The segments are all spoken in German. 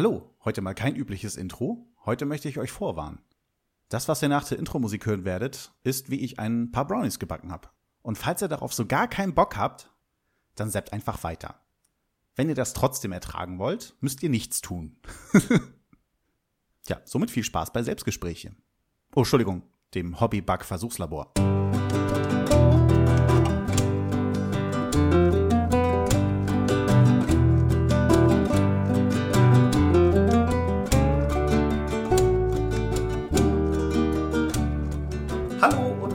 Hallo, heute mal kein übliches Intro. Heute möchte ich euch vorwarnen. Das, was ihr nach der Intro-Musik hören werdet, ist, wie ich ein paar Brownies gebacken habe. Und falls ihr darauf so gar keinen Bock habt, dann seppt einfach weiter. Wenn ihr das trotzdem ertragen wollt, müsst ihr nichts tun. ja, somit viel Spaß bei Selbstgespräche. Oh, Entschuldigung, dem Hobby-Bug-Versuchslabor.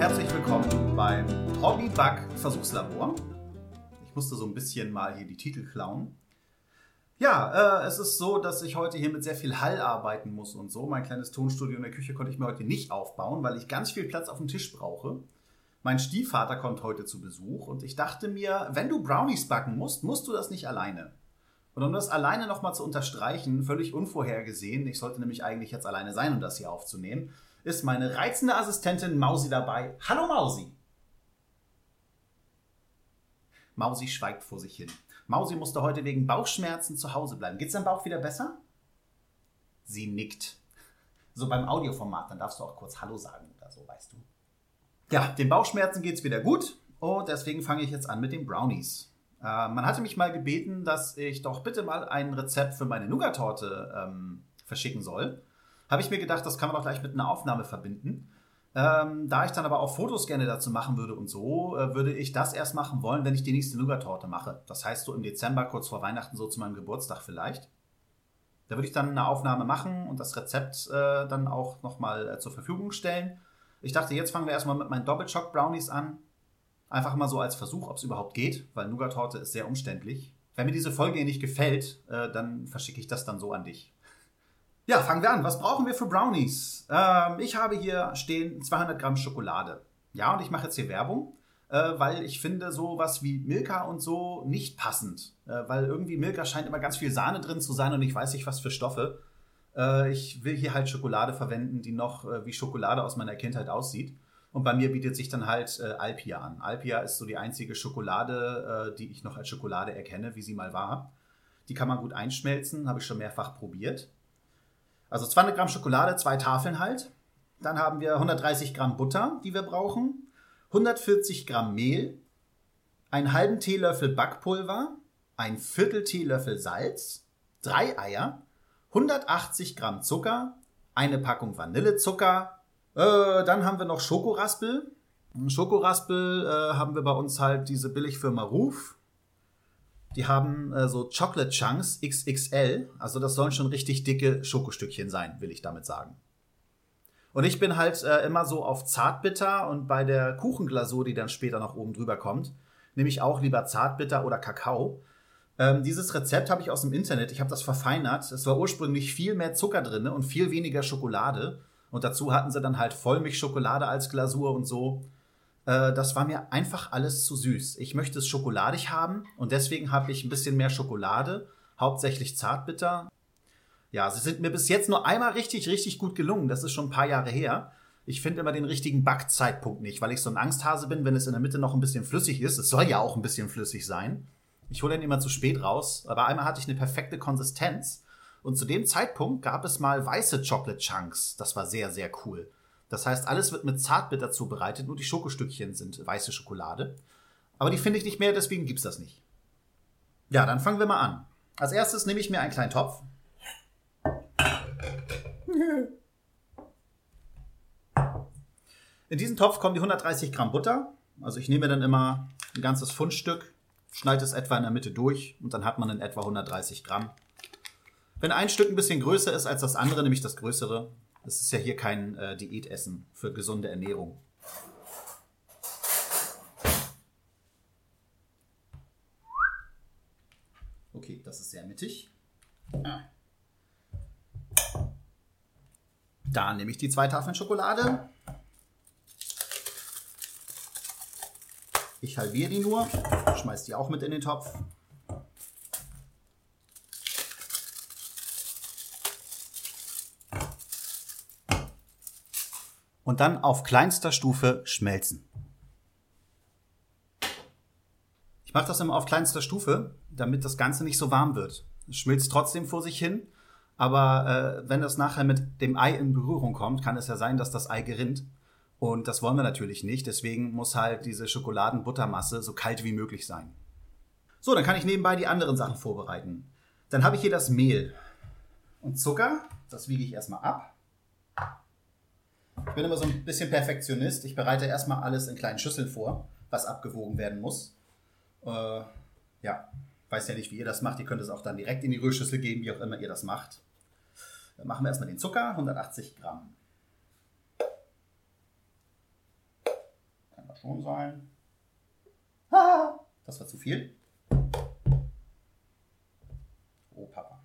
Herzlich willkommen beim Hobby-Bug-Versuchslabor. Ich musste so ein bisschen mal hier die Titel klauen. Ja, äh, es ist so, dass ich heute hier mit sehr viel Hall arbeiten muss und so. Mein kleines Tonstudio in der Küche konnte ich mir heute nicht aufbauen, weil ich ganz viel Platz auf dem Tisch brauche. Mein Stiefvater kommt heute zu Besuch und ich dachte mir, wenn du Brownies backen musst, musst du das nicht alleine. Und um das alleine nochmal zu unterstreichen, völlig unvorhergesehen, ich sollte nämlich eigentlich jetzt alleine sein, um das hier aufzunehmen, ist meine reizende Assistentin Mausi dabei. Hallo Mausi! Mausi schweigt vor sich hin. Mausi musste heute wegen Bauchschmerzen zu Hause bleiben. Geht's deinem Bauch wieder besser? Sie nickt. So beim Audioformat, dann darfst du auch kurz Hallo sagen oder so, weißt du. Ja, den Bauchschmerzen geht's wieder gut und deswegen fange ich jetzt an mit den Brownies. Äh, man hatte mich mal gebeten, dass ich doch bitte mal ein Rezept für meine Nougat-Torte ähm, verschicken soll. Habe ich mir gedacht, das kann man doch gleich mit einer Aufnahme verbinden. Ähm, da ich dann aber auch Fotos gerne dazu machen würde und so, äh, würde ich das erst machen wollen, wenn ich die nächste Nougat-Torte mache. Das heißt so im Dezember, kurz vor Weihnachten, so zu meinem Geburtstag vielleicht. Da würde ich dann eine Aufnahme machen und das Rezept äh, dann auch nochmal äh, zur Verfügung stellen. Ich dachte, jetzt fangen wir erstmal mit meinen Doppelschock-Brownies an. Einfach mal so als Versuch, ob es überhaupt geht, weil Nougat-Torte ist sehr umständlich. Wenn mir diese Folge hier nicht gefällt, äh, dann verschicke ich das dann so an dich. Ja, fangen wir an. Was brauchen wir für Brownies? Ähm, ich habe hier stehen 200 Gramm Schokolade. Ja, und ich mache jetzt hier Werbung, äh, weil ich finde sowas wie Milka und so nicht passend. Äh, weil irgendwie Milka scheint immer ganz viel Sahne drin zu sein und ich weiß nicht, was für Stoffe. Äh, ich will hier halt Schokolade verwenden, die noch äh, wie Schokolade aus meiner Kindheit aussieht. Und bei mir bietet sich dann halt äh, Alpia an. Alpia ist so die einzige Schokolade, äh, die ich noch als Schokolade erkenne, wie sie mal war. Die kann man gut einschmelzen, habe ich schon mehrfach probiert. Also 200 Gramm Schokolade, zwei Tafeln halt. Dann haben wir 130 Gramm Butter, die wir brauchen. 140 Gramm Mehl. Einen halben Teelöffel Backpulver. Ein Viertel Teelöffel Salz. Drei Eier. 180 Gramm Zucker. Eine Packung Vanillezucker. Äh, dann haben wir noch Schokoraspel. Schokoraspel äh, haben wir bei uns halt diese Billigfirma Ruf. Die haben äh, so Chocolate Chunks XXL. Also das sollen schon richtig dicke Schokostückchen sein, will ich damit sagen. Und ich bin halt äh, immer so auf Zartbitter und bei der Kuchenglasur, die dann später noch oben drüber kommt, nehme ich auch lieber Zartbitter oder Kakao. Ähm, dieses Rezept habe ich aus dem Internet, ich habe das verfeinert. Es war ursprünglich viel mehr Zucker drin und viel weniger Schokolade. Und dazu hatten sie dann halt Vollmilchschokolade als Glasur und so. Äh, das war mir einfach alles zu süß. Ich möchte es schokoladig haben und deswegen habe ich ein bisschen mehr Schokolade, hauptsächlich Zartbitter. Ja, sie sind mir bis jetzt nur einmal richtig, richtig gut gelungen. Das ist schon ein paar Jahre her. Ich finde immer den richtigen Backzeitpunkt nicht, weil ich so ein Angsthase bin, wenn es in der Mitte noch ein bisschen flüssig ist. Es soll ja auch ein bisschen flüssig sein. Ich hole den immer zu spät raus, aber einmal hatte ich eine perfekte Konsistenz. Und zu dem Zeitpunkt gab es mal weiße Chocolate Chunks. Das war sehr, sehr cool. Das heißt, alles wird mit Zartbitter zubereitet, nur die Schokostückchen sind weiße Schokolade. Aber die finde ich nicht mehr, deswegen gibt es das nicht. Ja, dann fangen wir mal an. Als erstes nehme ich mir einen kleinen Topf. In diesen Topf kommen die 130 Gramm Butter. Also ich nehme dann immer ein ganzes Pfundstück, schneide es etwa in der Mitte durch und dann hat man in etwa 130 Gramm. Wenn ein Stück ein bisschen größer ist als das andere, nämlich das größere, das ist ja hier kein äh, Diätessen für gesunde Ernährung. Okay, das ist sehr mittig. Da nehme ich die zwei Tafeln Schokolade. Ich halbiere die nur, schmeiße die auch mit in den Topf. Und dann auf kleinster Stufe schmelzen. Ich mache das immer auf kleinster Stufe, damit das Ganze nicht so warm wird. Es schmilzt trotzdem vor sich hin, Aber äh, wenn das nachher mit dem Ei in Berührung kommt, kann es ja sein, dass das Ei gerinnt. Und das wollen wir natürlich nicht. Deswegen muss halt diese Schokoladenbuttermasse so kalt wie möglich sein. So, dann kann ich nebenbei die anderen Sachen vorbereiten. Dann habe ich hier das Mehl und Zucker. Das wiege ich erstmal ab. Ich bin immer so ein bisschen Perfektionist. Ich bereite erstmal alles in kleinen Schüsseln vor, was abgewogen werden muss. Äh, ja, weiß ja nicht, wie ihr das macht. Ihr könnt es auch dann direkt in die Rührschüssel geben, wie auch immer ihr das macht. Dann machen wir erstmal den Zucker, 180 Gramm. Kann das schon sein. Das war zu viel. Oh, Papa.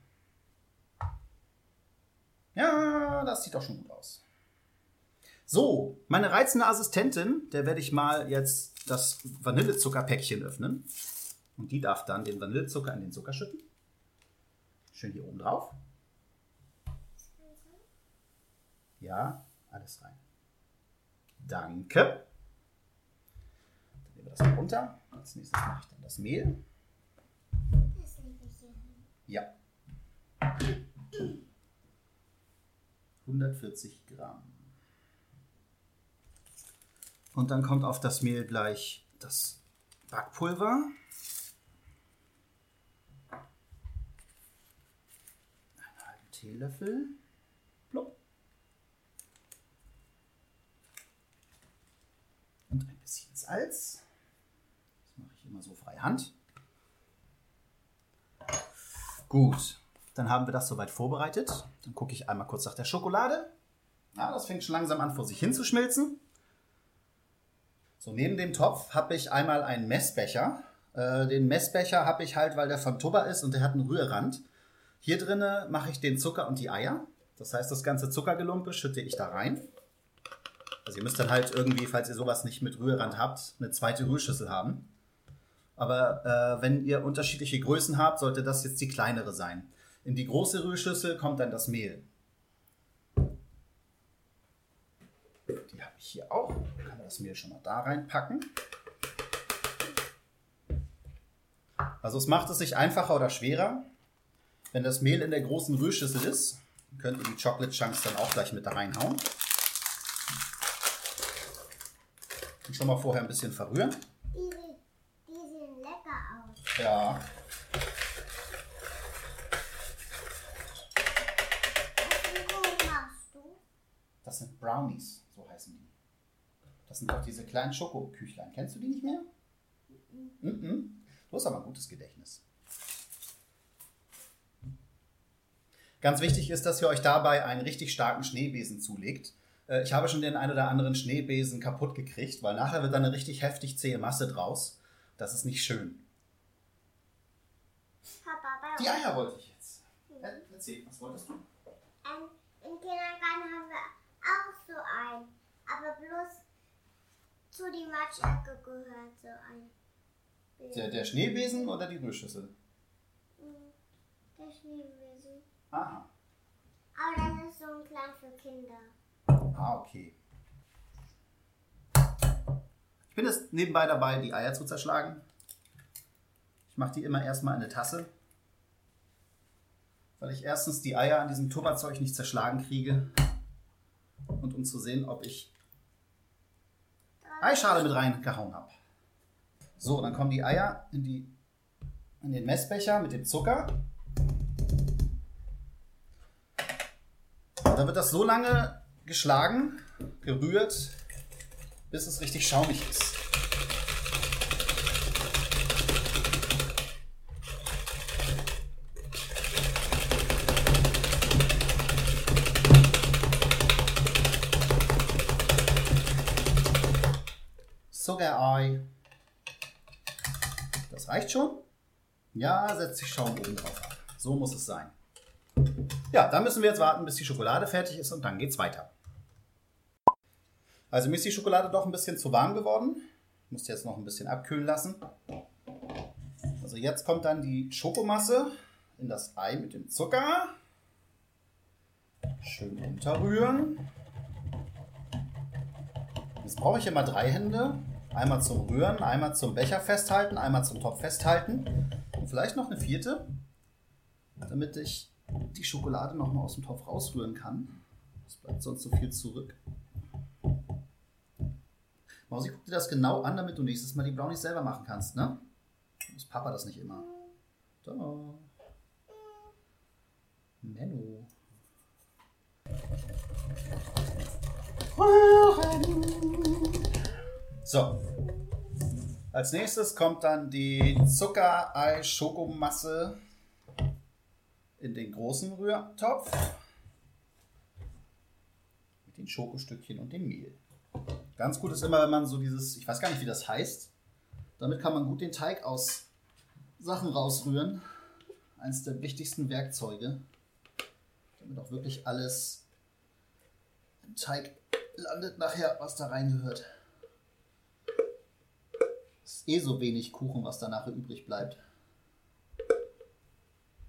Ja, das sieht doch schon gut aus. So, meine reizende Assistentin, der werde ich mal jetzt das Vanillezuckerpäckchen öffnen. Und die darf dann den Vanillezucker in den Zucker schütten. Schön hier oben drauf. Ja, alles rein. Danke. Dann nehmen wir das mal runter. Als nächstes mache ich dann das Mehl. Das. Ja. 140 Gramm. Und dann kommt auf das Mehl gleich das Backpulver. Einen halben Teelöffel. Plupp. Und ein bisschen Salz. Das mache ich immer so frei Hand. Gut, dann haben wir das soweit vorbereitet. Dann gucke ich einmal kurz nach der Schokolade. Ja, das fängt schon langsam an, vor sich hin zu schmilzen. So, neben dem Topf habe ich einmal einen Messbecher. Äh, den Messbecher habe ich halt, weil der von Tubber ist und der hat einen Rührrand. Hier drinne mache ich den Zucker und die Eier. Das heißt, das ganze Zuckergelumpe schütte ich da rein. Also ihr müsst dann halt irgendwie, falls ihr sowas nicht mit Rührrand habt, eine zweite Rührschüssel haben. Aber äh, wenn ihr unterschiedliche Größen habt, sollte das jetzt die kleinere sein. In die große Rührschüssel kommt dann das Mehl. Die habe ich hier auch. Kann man das Mehl schon mal da reinpacken. Also es macht es sich einfacher oder schwerer. Wenn das Mehl in der großen Rührschüssel ist, könnt ihr die Chocolate Chunks dann auch gleich mit da reinhauen. Und schon mal vorher ein bisschen verrühren. Die, sehen- die sehen lecker aus. Ja? Das sind Brownies. Das sind doch diese kleinen Schokoküchlein. Kennst du die nicht mehr? Mhm. Du hast aber ein gutes Gedächtnis. Ganz wichtig ist, dass ihr euch dabei einen richtig starken Schneebesen zulegt. Äh, Ich habe schon den einen oder anderen Schneebesen kaputt gekriegt, weil nachher wird dann eine richtig heftig zähe Masse draus. Das ist nicht schön. Papa, Die Eier wollte ich jetzt. Äh, Erzähl, was wolltest du? Ähm, Im Kindergarten haben wir auch so ein, aber bloß zu die Matschecke gehört so ein. Der, der Schneebesen oder die Rührschüssel? Mhm. Der Schneewesen. Aha. Aber das ist so ein klein für Kinder. Ah, okay. Ich bin jetzt nebenbei dabei, die Eier zu zerschlagen. Ich mache die immer erstmal in eine Tasse, weil ich erstens die Eier an diesem Tupperzeug nicht zerschlagen kriege und um zu sehen, ob ich Eischale mit reingehauen habe. So, dann kommen die Eier in, die, in den Messbecher mit dem Zucker. Und dann wird das so lange geschlagen, gerührt, bis es richtig schaumig ist. Zuckerei. Das reicht schon. Ja, setzt sich Schaum oben drauf ab. So muss es sein. Ja, dann müssen wir jetzt warten, bis die Schokolade fertig ist und dann geht's weiter. Also mir ist die Schokolade doch ein bisschen zu warm geworden. Ich muss die jetzt noch ein bisschen abkühlen lassen. Also jetzt kommt dann die Schokomasse in das Ei mit dem Zucker. Schön unterrühren. Jetzt brauche ich immer drei Hände. Einmal zum Rühren, einmal zum Becher festhalten, einmal zum Topf festhalten und vielleicht noch eine vierte, damit ich die Schokolade noch mal aus dem Topf rausrühren kann. Es bleibt sonst so viel zurück. Mausi, guck dir das genau an, damit du nächstes Mal die Brownies selber machen kannst, ne? Muss Papa das nicht immer. Doch. Menno. So. Als nächstes kommt dann die Zuckerei-Schokomasse in den großen Rührtopf mit den Schokostückchen und dem Mehl. Ganz gut ist immer, wenn man so dieses, ich weiß gar nicht, wie das heißt, damit kann man gut den Teig aus Sachen rausrühren. Eines der wichtigsten Werkzeuge, damit auch wirklich alles im Teig landet nachher, was da reingehört. Ist eh so wenig Kuchen, was da nachher übrig bleibt.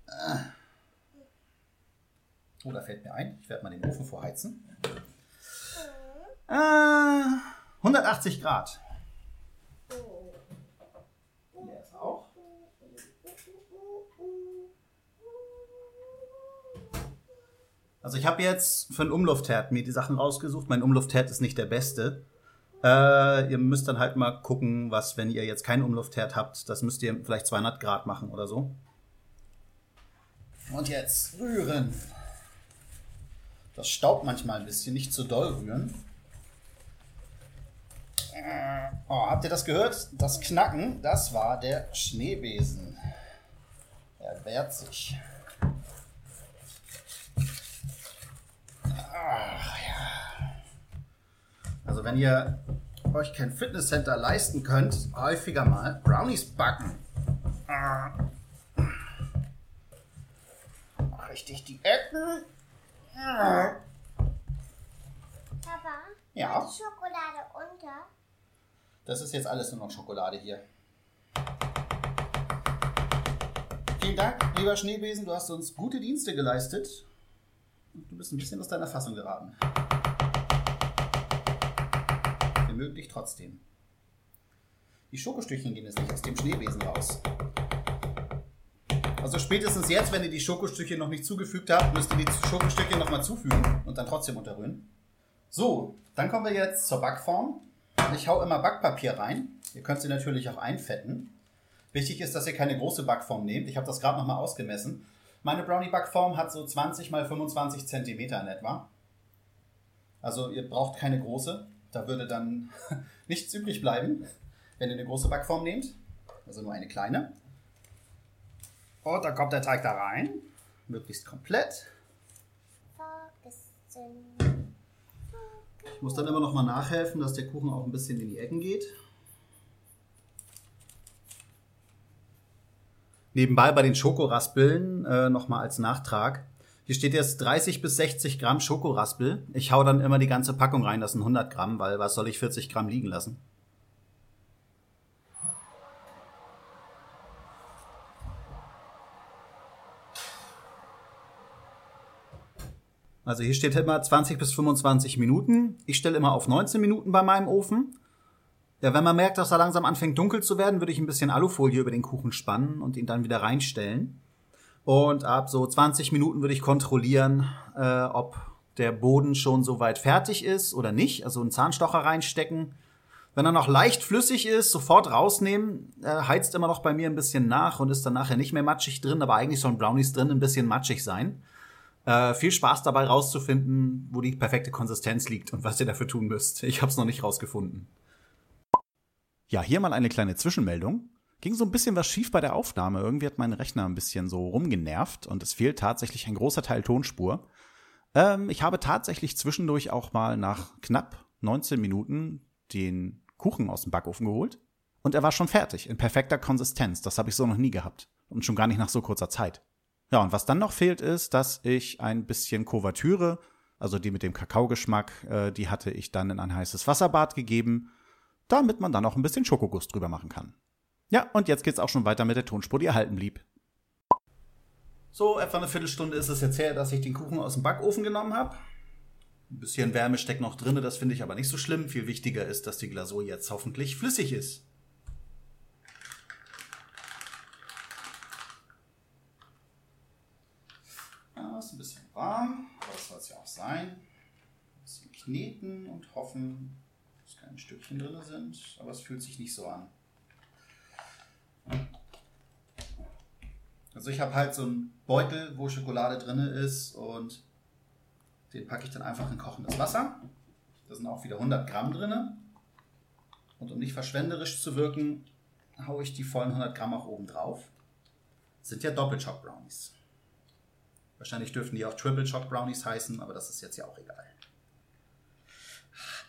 Ah. Oh, da fällt mir ein, ich werde mal den Ofen vorheizen. Äh, 180 Grad. Der ist auch. Also ich habe jetzt für einen Umluftherd mir die Sachen rausgesucht. Mein Umluftherd ist nicht der beste. Äh, ihr müsst dann halt mal gucken, was, wenn ihr jetzt keinen Umluftherd habt, das müsst ihr vielleicht 200 Grad machen oder so. Und jetzt rühren. Das staubt manchmal ein bisschen, nicht zu doll rühren. Oh, habt ihr das gehört? Das Knacken, das war der Schneebesen. Er wehrt sich. Ach, wenn ihr euch kein Fitnesscenter leisten könnt, häufiger mal Brownies backen. Richtig die Ecken. Papa, Ja. die Schokolade unter. Das ist jetzt alles nur noch Schokolade hier. Vielen Dank, lieber Schneebesen. Du hast uns gute Dienste geleistet. Und Du bist ein bisschen aus deiner Fassung geraten. Dich trotzdem. Die Schokostückchen gehen jetzt nicht aus dem Schneebesen raus. Also spätestens jetzt, wenn ihr die Schokostückchen noch nicht zugefügt habt, müsst ihr die Schokostückchen nochmal zufügen und dann trotzdem unterrühren. So, dann kommen wir jetzt zur Backform. Ich hau immer Backpapier rein. Ihr könnt sie natürlich auch einfetten. Wichtig ist, dass ihr keine große Backform nehmt. Ich habe das gerade nochmal ausgemessen. Meine Brownie-Backform hat so 20 mal 25 Zentimeter in etwa. Also ihr braucht keine große. Da würde dann nichts übrig bleiben, wenn ihr eine große Backform nehmt. Also nur eine kleine. Und dann kommt der Teig da rein. Möglichst komplett. Ich muss dann immer noch mal nachhelfen, dass der Kuchen auch ein bisschen in die Ecken geht. Nebenbei bei den Schokoraspeln äh, noch mal als Nachtrag. Hier steht jetzt 30 bis 60 Gramm Schokoraspel. Ich hau dann immer die ganze Packung rein, das sind 100 Gramm, weil was soll ich 40 Gramm liegen lassen? Also hier steht immer 20 bis 25 Minuten. Ich stelle immer auf 19 Minuten bei meinem Ofen. Ja, wenn man merkt, dass er langsam anfängt dunkel zu werden, würde ich ein bisschen Alufolie über den Kuchen spannen und ihn dann wieder reinstellen. Und ab so 20 Minuten würde ich kontrollieren, äh, ob der Boden schon soweit fertig ist oder nicht. Also einen Zahnstocher reinstecken. Wenn er noch leicht flüssig ist, sofort rausnehmen. Äh, heizt immer noch bei mir ein bisschen nach und ist dann nachher nicht mehr matschig drin, aber eigentlich sollen Brownies drin ein bisschen matschig sein. Äh, viel Spaß dabei rauszufinden, wo die perfekte Konsistenz liegt und was ihr dafür tun müsst. Ich habe es noch nicht rausgefunden. Ja, hier mal eine kleine Zwischenmeldung. Ging so ein bisschen was schief bei der Aufnahme. Irgendwie hat mein Rechner ein bisschen so rumgenervt und es fehlt tatsächlich ein großer Teil Tonspur. Ähm, ich habe tatsächlich zwischendurch auch mal nach knapp 19 Minuten den Kuchen aus dem Backofen geholt und er war schon fertig, in perfekter Konsistenz. Das habe ich so noch nie gehabt und schon gar nicht nach so kurzer Zeit. Ja, und was dann noch fehlt, ist, dass ich ein bisschen Kuvertüre, also die mit dem Kakaogeschmack, äh, die hatte ich dann in ein heißes Wasserbad gegeben, damit man dann auch ein bisschen Schokoguss drüber machen kann. Ja, und jetzt geht's auch schon weiter mit der Tonspur, die erhalten blieb. So, etwa eine Viertelstunde ist es jetzt her, dass ich den Kuchen aus dem Backofen genommen habe. Ein bisschen Wärme steckt noch drin, das finde ich aber nicht so schlimm. Viel wichtiger ist, dass die Glasur jetzt hoffentlich flüssig ist. ist ein bisschen warm, aber das soll es ja auch sein. Ein bisschen kneten und hoffen, dass keine Stückchen drin sind, aber es fühlt sich nicht so an. Also ich habe halt so einen Beutel, wo Schokolade drin ist und den packe ich dann einfach in kochendes Wasser. Da sind auch wieder 100 Gramm drin. Und um nicht verschwenderisch zu wirken, haue ich die vollen 100 Gramm auch oben drauf. Sind ja Doppelchock Brownies. Wahrscheinlich dürften die auch Triple Choc Brownies heißen, aber das ist jetzt ja auch egal.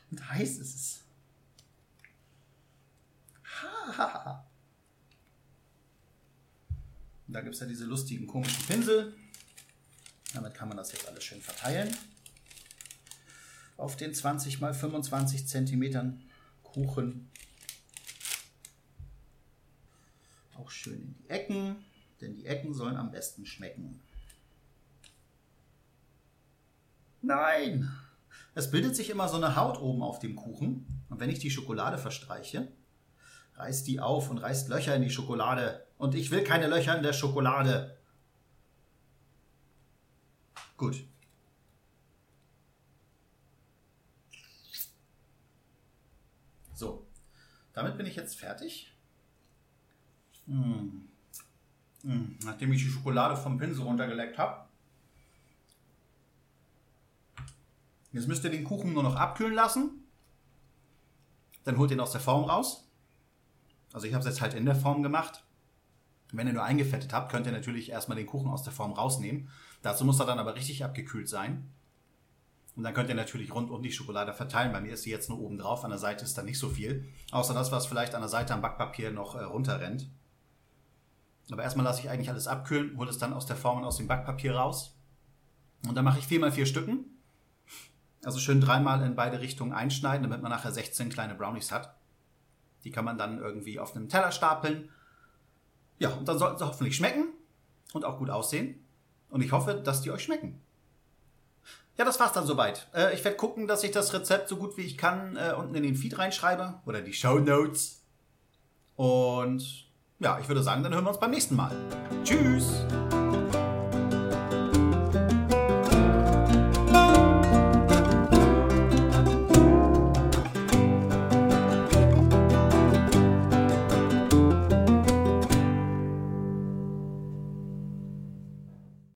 Und heiß ist es. Da gibt es ja diese lustigen komischen Pinsel. Damit kann man das jetzt alles schön verteilen. Auf den 20 x 25 Zentimetern Kuchen. Auch schön in die Ecken, denn die Ecken sollen am besten schmecken. Nein! Es bildet sich immer so eine Haut oben auf dem Kuchen. Und wenn ich die Schokolade verstreiche, reißt die auf und reißt Löcher in die Schokolade. Und ich will keine Löcher in der Schokolade. Gut. So, damit bin ich jetzt fertig. Mmh. Mmh. Nachdem ich die Schokolade vom Pinsel runtergeleckt habe, Jetzt müsst ihr den Kuchen nur noch abkühlen lassen. Dann holt ihr ihn aus der Form raus. Also ich habe es jetzt halt in der Form gemacht. Wenn ihr nur eingefettet habt, könnt ihr natürlich erstmal den Kuchen aus der Form rausnehmen. Dazu muss er dann aber richtig abgekühlt sein. Und dann könnt ihr natürlich rund um die Schokolade verteilen. Bei mir ist sie jetzt nur oben drauf. An der Seite ist da nicht so viel. Außer das, was vielleicht an der Seite am Backpapier noch äh, runterrennt. Aber erstmal lasse ich eigentlich alles abkühlen, hole es dann aus der Form und aus dem Backpapier raus. Und dann mache ich vier mal vier Stücken. Also schön dreimal in beide Richtungen einschneiden, damit man nachher 16 kleine Brownies hat. Die kann man dann irgendwie auf einem Teller stapeln. Ja, und dann sollten sie hoffentlich schmecken und auch gut aussehen. Und ich hoffe, dass die euch schmecken. Ja, das war's dann soweit. Äh, ich werde gucken, dass ich das Rezept so gut wie ich kann äh, unten in den Feed reinschreibe oder die Show Notes. Und ja, ich würde sagen, dann hören wir uns beim nächsten Mal. Tschüss!